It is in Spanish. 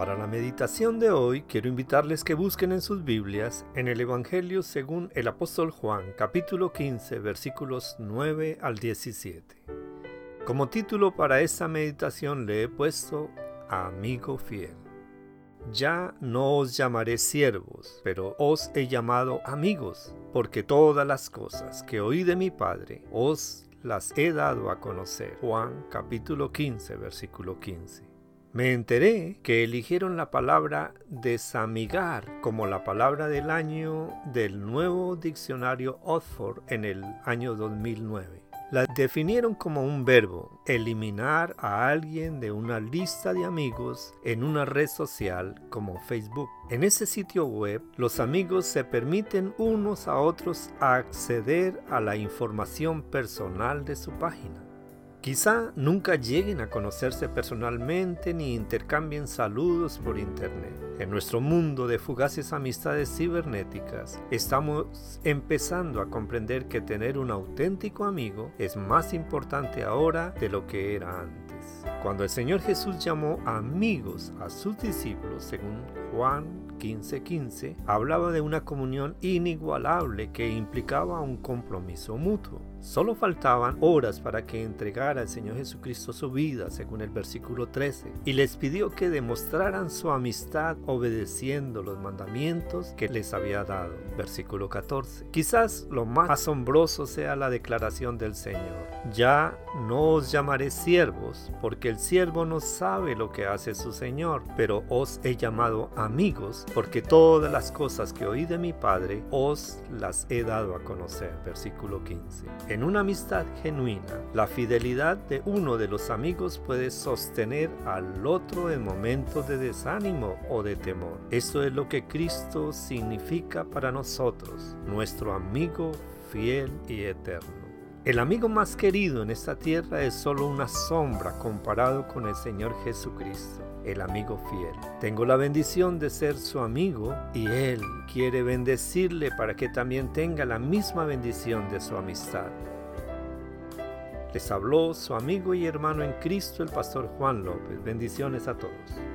Para la meditación de hoy quiero invitarles que busquen en sus Biblias en el Evangelio según el apóstol Juan capítulo 15 versículos 9 al 17. Como título para esta meditación le he puesto Amigo fiel. Ya no os llamaré siervos, pero os he llamado amigos, porque todas las cosas que oí de mi Padre os las he dado a conocer. Juan capítulo 15 versículo 15. Me enteré que eligieron la palabra desamigar como la palabra del año del nuevo diccionario Oxford en el año 2009. La definieron como un verbo, eliminar a alguien de una lista de amigos en una red social como Facebook. En ese sitio web, los amigos se permiten unos a otros acceder a la información personal de su página. Quizá nunca lleguen a conocerse personalmente ni intercambien saludos por internet. En nuestro mundo de fugaces amistades cibernéticas, estamos empezando a comprender que tener un auténtico amigo es más importante ahora de lo que era antes. Cuando el Señor Jesús llamó amigos a sus discípulos, según Juan 15:15, hablaba de una comunión inigualable que implicaba un compromiso mutuo. Solo faltaban horas para que entregara el Señor Jesucristo su vida, según el versículo 13, y les pidió que demostraran su amistad obedeciendo los mandamientos que les había dado, versículo 14. Quizás lo más asombroso sea la declaración del Señor. Ya no os llamaré siervos, porque el siervo no sabe lo que hace su Señor, pero os he llamado amigos, porque todas las cosas que oí de mi Padre os las he dado a conocer, versículo 15. En una amistad genuina, la fidelidad de uno de los amigos puede sostener al otro en momentos de desánimo o de temor. Esto es lo que Cristo significa para nosotros, nuestro amigo fiel y eterno. El amigo más querido en esta tierra es solo una sombra comparado con el Señor Jesucristo, el amigo fiel. Tengo la bendición de ser su amigo y Él quiere bendecirle para que también tenga la misma bendición de su amistad. Les habló su amigo y hermano en Cristo, el pastor Juan López. Bendiciones a todos.